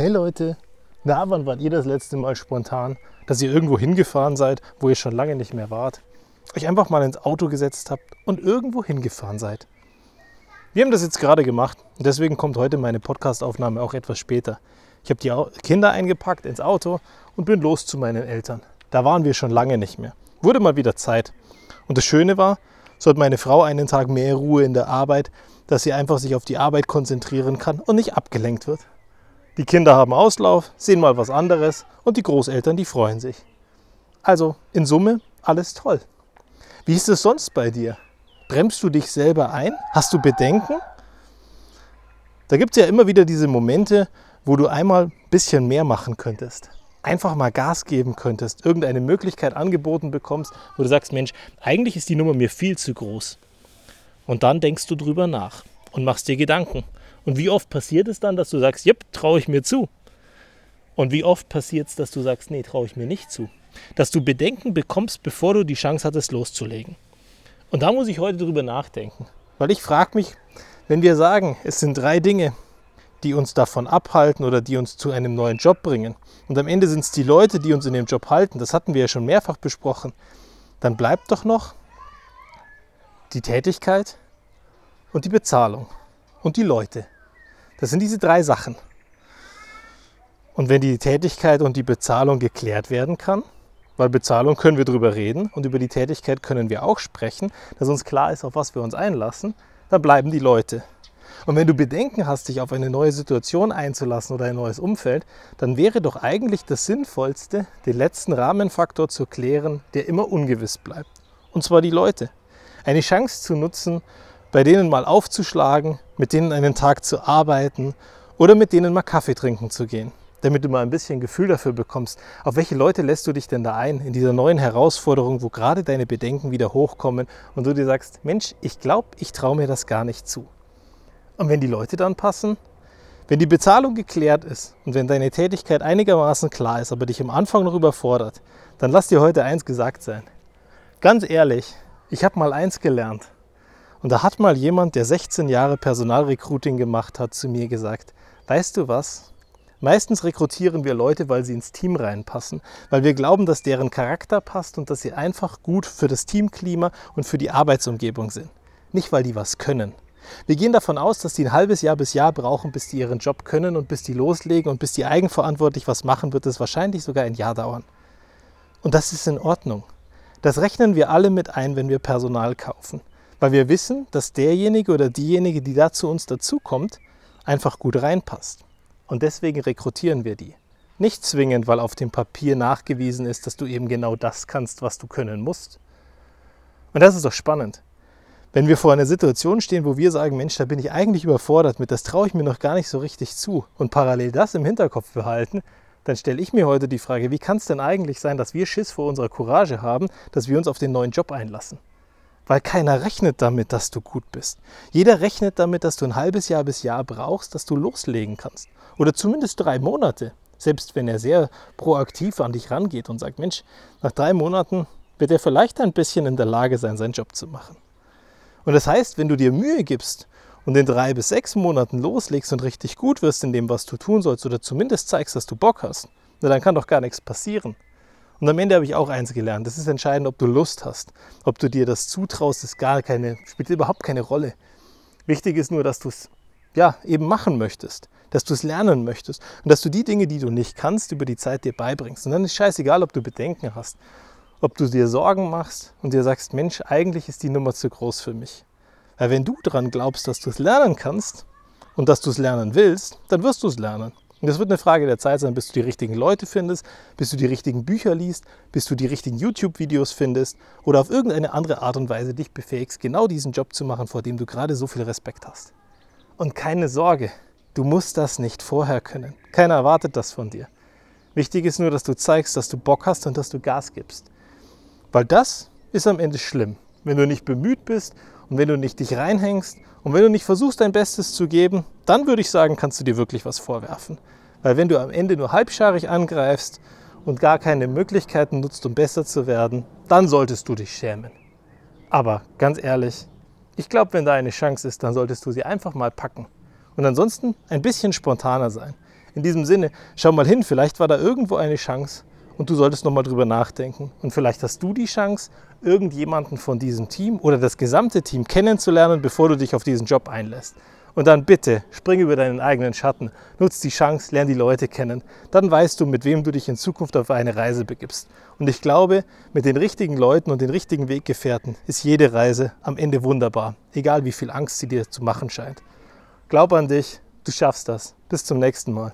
Hey Leute, na, wann wart ihr das letzte Mal spontan, dass ihr irgendwo hingefahren seid, wo ihr schon lange nicht mehr wart? Euch einfach mal ins Auto gesetzt habt und irgendwo hingefahren seid. Wir haben das jetzt gerade gemacht und deswegen kommt heute meine Podcastaufnahme auch etwas später. Ich habe die Kinder eingepackt ins Auto und bin los zu meinen Eltern. Da waren wir schon lange nicht mehr. Wurde mal wieder Zeit. Und das Schöne war, so hat meine Frau einen Tag mehr Ruhe in der Arbeit, dass sie einfach sich auf die Arbeit konzentrieren kann und nicht abgelenkt wird. Die Kinder haben Auslauf, sehen mal was anderes und die Großeltern, die freuen sich. Also in Summe alles toll. Wie ist es sonst bei dir? Bremst du dich selber ein? Hast du Bedenken? Da gibt es ja immer wieder diese Momente, wo du einmal ein bisschen mehr machen könntest. Einfach mal Gas geben könntest, irgendeine Möglichkeit angeboten bekommst, wo du sagst, Mensch, eigentlich ist die Nummer mir viel zu groß. Und dann denkst du drüber nach und machst dir Gedanken. Und wie oft passiert es dann, dass du sagst, jep, traue ich mir zu? Und wie oft passiert es, dass du sagst, nee, traue ich mir nicht zu? Dass du Bedenken bekommst, bevor du die Chance hattest, loszulegen. Und da muss ich heute drüber nachdenken. Weil ich frage mich, wenn wir sagen, es sind drei Dinge, die uns davon abhalten oder die uns zu einem neuen Job bringen. Und am Ende sind es die Leute, die uns in dem Job halten. Das hatten wir ja schon mehrfach besprochen. Dann bleibt doch noch die Tätigkeit und die Bezahlung und die Leute. Das sind diese drei Sachen. Und wenn die Tätigkeit und die Bezahlung geklärt werden kann, weil Bezahlung können wir darüber reden und über die Tätigkeit können wir auch sprechen, dass uns klar ist, auf was wir uns einlassen, dann bleiben die Leute. Und wenn du Bedenken hast, dich auf eine neue Situation einzulassen oder ein neues Umfeld, dann wäre doch eigentlich das Sinnvollste, den letzten Rahmenfaktor zu klären, der immer ungewiss bleibt. Und zwar die Leute. Eine Chance zu nutzen, bei denen mal aufzuschlagen, mit denen einen Tag zu arbeiten oder mit denen mal Kaffee trinken zu gehen, damit du mal ein bisschen Gefühl dafür bekommst, auf welche Leute lässt du dich denn da ein in dieser neuen Herausforderung, wo gerade deine Bedenken wieder hochkommen und du dir sagst, Mensch, ich glaube, ich traue mir das gar nicht zu. Und wenn die Leute dann passen, wenn die Bezahlung geklärt ist und wenn deine Tätigkeit einigermaßen klar ist, aber dich am Anfang noch überfordert, dann lass dir heute eins gesagt sein. Ganz ehrlich, ich habe mal eins gelernt. Und da hat mal jemand, der 16 Jahre Personalrecruiting gemacht hat, zu mir gesagt, weißt du was? Meistens rekrutieren wir Leute, weil sie ins Team reinpassen, weil wir glauben, dass deren Charakter passt und dass sie einfach gut für das Teamklima und für die Arbeitsumgebung sind. Nicht, weil die was können. Wir gehen davon aus, dass die ein halbes Jahr bis Jahr brauchen, bis die ihren Job können und bis die loslegen und bis die eigenverantwortlich was machen, wird es wahrscheinlich sogar ein Jahr dauern. Und das ist in Ordnung. Das rechnen wir alle mit ein, wenn wir Personal kaufen weil wir wissen, dass derjenige oder diejenige, die da zu uns dazukommt, einfach gut reinpasst. Und deswegen rekrutieren wir die. Nicht zwingend, weil auf dem Papier nachgewiesen ist, dass du eben genau das kannst, was du können musst. Und das ist doch spannend. Wenn wir vor einer Situation stehen, wo wir sagen, Mensch, da bin ich eigentlich überfordert mit, das traue ich mir noch gar nicht so richtig zu und parallel das im Hinterkopf behalten, dann stelle ich mir heute die Frage, wie kann es denn eigentlich sein, dass wir Schiss vor unserer Courage haben, dass wir uns auf den neuen Job einlassen? Weil keiner rechnet damit, dass du gut bist. Jeder rechnet damit, dass du ein halbes Jahr bis Jahr brauchst, dass du loslegen kannst. Oder zumindest drei Monate. Selbst wenn er sehr proaktiv an dich rangeht und sagt, Mensch, nach drei Monaten wird er vielleicht ein bisschen in der Lage sein, seinen Job zu machen. Und das heißt, wenn du dir Mühe gibst und in drei bis sechs Monaten loslegst und richtig gut wirst in dem, was du tun sollst, oder zumindest zeigst, dass du Bock hast, dann kann doch gar nichts passieren. Und am Ende habe ich auch eins gelernt. Das ist entscheidend, ob du Lust hast. Ob du dir das zutraust, ist gar keine, spielt überhaupt keine Rolle. Wichtig ist nur, dass du es ja, eben machen möchtest, dass du es lernen möchtest und dass du die Dinge, die du nicht kannst, über die Zeit dir beibringst. Und dann ist scheißegal, ob du Bedenken hast, ob du dir Sorgen machst und dir sagst, Mensch, eigentlich ist die Nummer zu groß für mich. Weil wenn du daran glaubst, dass du es lernen kannst und dass du es lernen willst, dann wirst du es lernen. Und das wird eine Frage der Zeit sein, bis du die richtigen Leute findest, bis du die richtigen Bücher liest, bis du die richtigen YouTube-Videos findest oder auf irgendeine andere Art und Weise dich befähigst, genau diesen Job zu machen, vor dem du gerade so viel Respekt hast. Und keine Sorge, du musst das nicht vorher können. Keiner erwartet das von dir. Wichtig ist nur, dass du zeigst, dass du Bock hast und dass du Gas gibst. Weil das ist am Ende schlimm, wenn du nicht bemüht bist und wenn du nicht dich reinhängst und wenn du nicht versuchst, dein Bestes zu geben, dann würde ich sagen, kannst du dir wirklich was vorwerfen. Weil wenn du am Ende nur halbscharig angreifst und gar keine Möglichkeiten nutzt, um besser zu werden, dann solltest du dich schämen. Aber ganz ehrlich, ich glaube, wenn da eine Chance ist, dann solltest du sie einfach mal packen. Und ansonsten ein bisschen spontaner sein. In diesem Sinne, schau mal hin, vielleicht war da irgendwo eine Chance und du solltest nochmal drüber nachdenken. Und vielleicht hast du die Chance, irgendjemanden von diesem Team oder das gesamte Team kennenzulernen, bevor du dich auf diesen Job einlässt. Und dann bitte spring über deinen eigenen Schatten, nutz die Chance, lern die Leute kennen. Dann weißt du, mit wem du dich in Zukunft auf eine Reise begibst. Und ich glaube, mit den richtigen Leuten und den richtigen Weggefährten ist jede Reise am Ende wunderbar, egal wie viel Angst sie dir zu machen scheint. Glaub an dich, du schaffst das. Bis zum nächsten Mal.